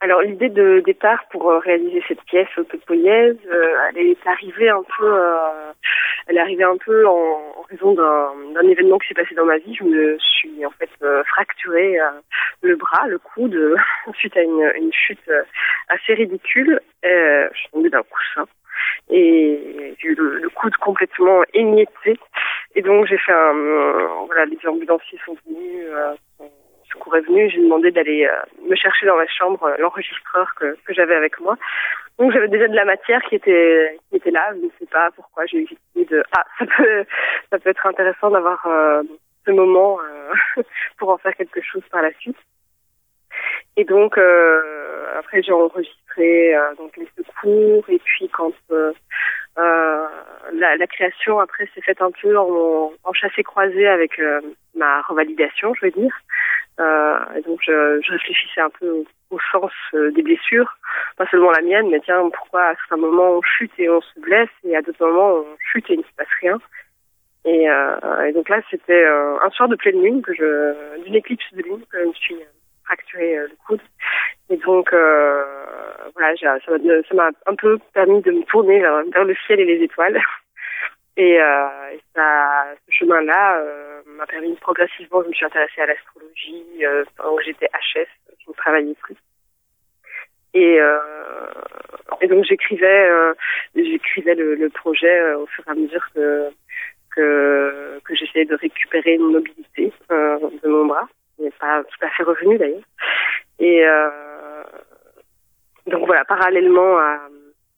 Alors l'idée de départ pour euh, réaliser cette pièce autopoïèse, euh, elle est arrivée un peu, euh, elle est arrivée un peu en, raison d'un événement qui s'est passé dans ma vie. Je me suis en fait fracturé le bras, le coude, suite à une, chute assez ridicule. je suis tombée d'un coussin et j'ai eu le, le, coude complètement émietté. Et donc j'ai fait un, voilà, les ambulanciers sont venus secours est venu, j'ai demandé d'aller euh, me chercher dans ma chambre euh, l'enregistreur que, j'avais avec moi. Donc j'avais déjà de la matière qui était qui était là. Je ne sais pas pourquoi j'ai eu l'idée de ah ça peut ça peut être intéressant d'avoir euh, ce moment pour en faire quelque chose par la suite. Et donc après j'ai enregistré donc les secours et puis quand la, la, création après s'est faite un peu en, en chassé croisé avec ma revalidation, je veux dire. Euh, et donc je, je, réfléchissais un peu au, au sens euh, des blessures, pas seulement la mienne, mais tiens, pourquoi à certains moments on chute et on se blesse, et à d'autres moments on chute et il ne se passe rien. Et, euh, et donc là, c'était euh, un soir de pleine lune, que je, d'une éclipse de lune, que je me suis fracturé le coude. Et donc, voilà, ça m'a un peu permis de me tourner vers, vers le ciel et les étoiles. Et, euh, et ça, ce chemin-là euh, m'a permis progressivement, je me suis intéressée à l'astrologie euh, pendant que j'étais HS, je ne travaillais plus. Et, euh, et donc j'écrivais, euh, j'écrivais le, le projet euh, au fur et à mesure que que, que j'essayais de récupérer une mobilité de mon bras, n'est pas tout à fait revenu d'ailleurs. Et donc voilà, parallèlement à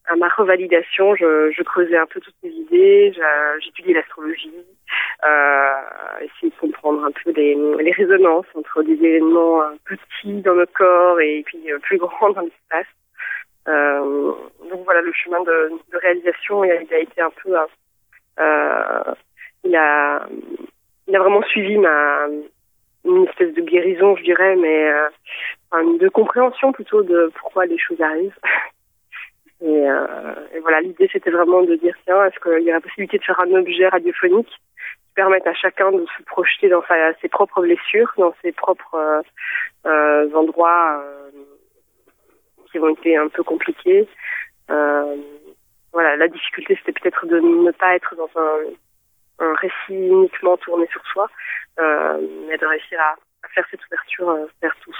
à ma revalidation, je, je, creusais un peu toutes mes idées, j'étudiais l'astrologie, euh, essayer de comprendre un peu les, les, résonances entre des événements petits dans notre corps et puis euh, plus grands dans l'espace. Euh, donc voilà, le chemin de, de réalisation, il a, il a, été un peu, euh, il a, il a vraiment suivi ma une espèce de guérison, je dirais, mais euh, de compréhension plutôt de pourquoi les choses arrivent. Et, euh, et voilà, l'idée c'était vraiment de dire tiens, est-ce qu'il y a la possibilité de faire un objet radiophonique qui permette à chacun de se projeter dans sa, ses propres blessures, dans ses propres euh, euh, endroits qui ont été un peu compliqués. Voilà, la difficulté c'était peut-être de ne pas être dans un, un récit uniquement tourné sur soi, euh, mais de réussir à faire cette ouverture vers tous.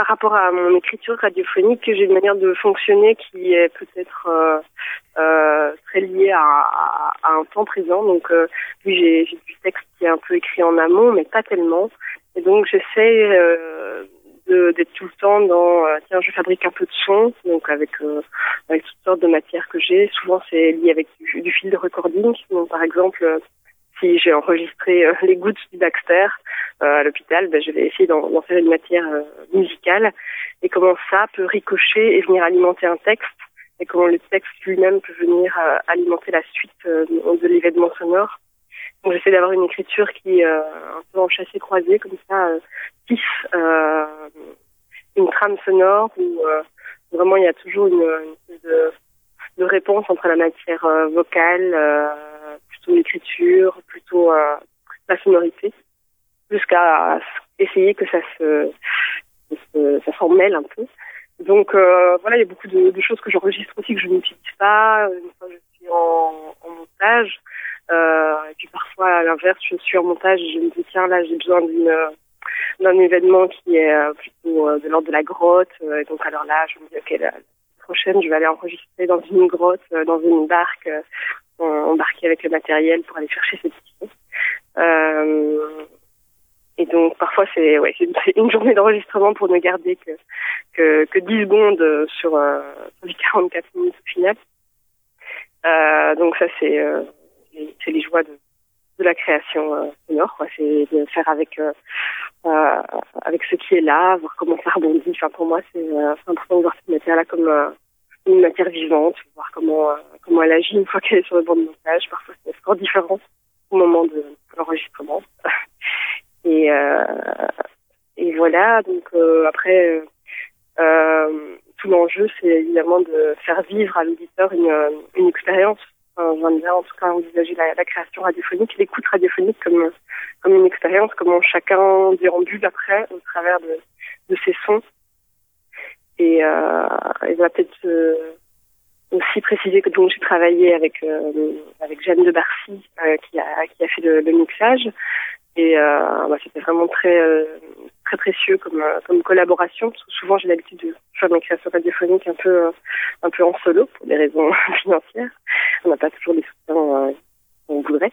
Par rapport à mon écriture radiophonique, j'ai une manière de fonctionner qui est peut-être euh, euh, très liée à, un temps présent. Donc, euh, oui, j'ai du texte qui est un peu écrit en amont, mais pas tellement. Et donc, j'essaie d'être tout le temps dans tiens, je fabrique un peu de son, donc avec, avec toutes sortes de matières que j'ai. Souvent, c'est lié avec du, du, fil de recording. Donc, par exemple, si j'ai enregistré les gouttes du Baxter, euh, à l'hôpital, ben, je vais essayer d'en faire une matière euh, musicale et comment ça peut ricocher et venir alimenter un texte? Et comment le texte lui-même peut venir euh, alimenter la suite de l'événement sonore? Donc j'essaie d'avoir une écriture qui euh, un peu en chassé croisé comme ça euh, euh, une trame sonore où vraiment il y a toujours une, une de, réponse entre la matière vocale, plutôt l'écriture, plutôt la sonorité jusqu'à essayer que ça se, ça s'en mêle un peu. Donc euh, voilà, il y a beaucoup de, choses que j'enregistre aussi que je n'utilise pas une fois je suis en, montage. Euh, et puis parfois à l'inverse, je suis en montage et je me dis tiens là j'ai besoin d'une d'un événement qui est euh, plutôt euh, de l'ordre de la grotte. Euh, et donc alors là, je me dis ok la prochaine, je vais aller enregistrer dans une grotte, dans une barque, embarquer avec le matériel pour aller chercher cette idée. Euh, et donc parfois c'est ouais, une journée d'enregistrement pour ne garder que, que, que 10 secondes sur, euh, sur les 44 minutes au final. Euh, donc ça c'est euh, les joies de, de la création euh, sonore. C'est de faire avec euh, euh, avec ce qui est là, voir comment ça rebondit. Enfin pour moi c'est important de voir cette matière-là comme une matière vivante, voir comment comment elle agit une fois qu'elle est sur le banc de montage. Parfois c'est encore différent au moment de l'enregistrement. Et, et voilà, donc après, tout l'enjeu, c'est évidemment de faire vivre à l'auditeur une, une expérience j'aime bien en tout cas envisager la, la création radiophonique, l'écoute radiophonique comme comme une expérience, comment chacun déambule après au travers de, de ses sons. Et, euh, va peut-être euh, aussi préciser que j'ai travaillé avec euh, avec Jeanne de Barcy euh, qui a qui a fait le, le mixage et euh, bah, c'était vraiment très très précieux comme comme collaboration parce que souvent j'ai l'habitude de faire mes créations radiophoniques un peu un peu en solo pour des raisons financières on n'a pas toujours des soutiens on voudrait.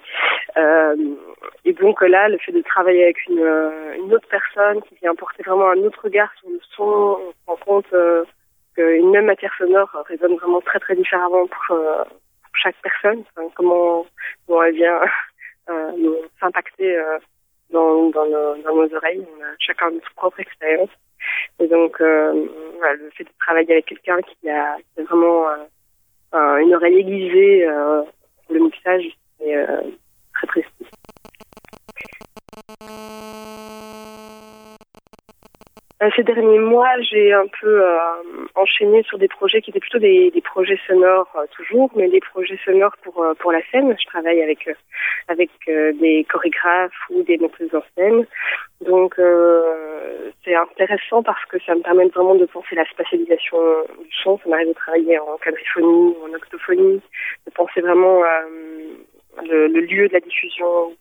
Euh, et donc là, le fait de travailler avec une, une, autre personne qui vient apporter vraiment un autre regard sur le son, on se rend compte euh, qu'une même matière sonore résonne vraiment très très différemment pour, euh, chaque personne. Enfin, comment, comment elle vient euh, s'impacter euh, dans, dans, nos, dans nos oreilles. On a chacun notre propre expérience. Et donc, voilà, le fait de travailler avec quelqu'un qui a, qui a vraiment une oreille aiguisée pour le mixage, ces derniers mois, j'ai un peu euh, enchaîné sur des projets qui étaient plutôt des, projets sonores euh, toujours, mais des projets sonores pour euh, pour la scène. Je travaille avec avec des chorégraphes ou des metteuses en scène. Donc c'est intéressant parce que ça me permet vraiment de penser la spatialisation du son. Ça m'arrive de travailler en quadriphonie, en octophonie, de penser vraiment le, le, lieu de la diffusion,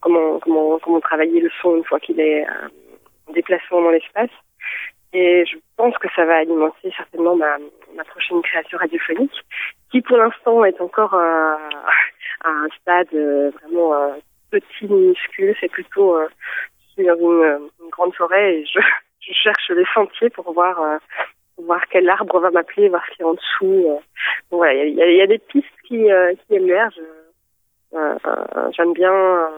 comment, comment, comment travailler le son une fois qu'il est déplacement dans l'espace. Et je pense que ça va alimenter certainement ma, prochaine création radiophonique, qui pour l'instant est encore à un stade euh, vraiment euh, petit, minuscule. C'est plutôt, euh, dans une, une, grande forêt et je, cherche les sentiers pour voir voir quel arbre va m'appeler, voir ce qu'il y a en dessous. il y a, des pistes qui, qui émergent. J'aime bien,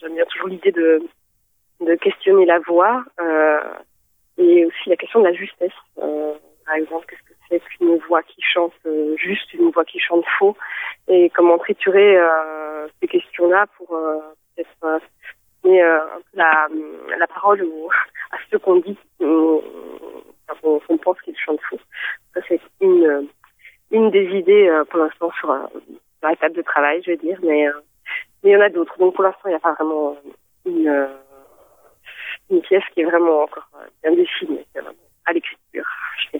j'aime bien toujours l'idée de, de questionner la voix et aussi la question de la justesse. par exemple, qu'est-ce que c'est qu'une voix qui chante juste, une voix qui chante faux, et comment triturer ces questions-là pour peut-être donner la, la parole au, à ceux qu'on dit qu'on pense qu'ils chantent faux. Ça, c'est une, une des idées pour l'instant sur sur la table de travail, je veux dire, mais, euh, mais il y en a d'autres. Donc pour l'instant, il n'y a pas vraiment une, euh, une pièce qui est vraiment encore bien dessinée à l'écriture, je.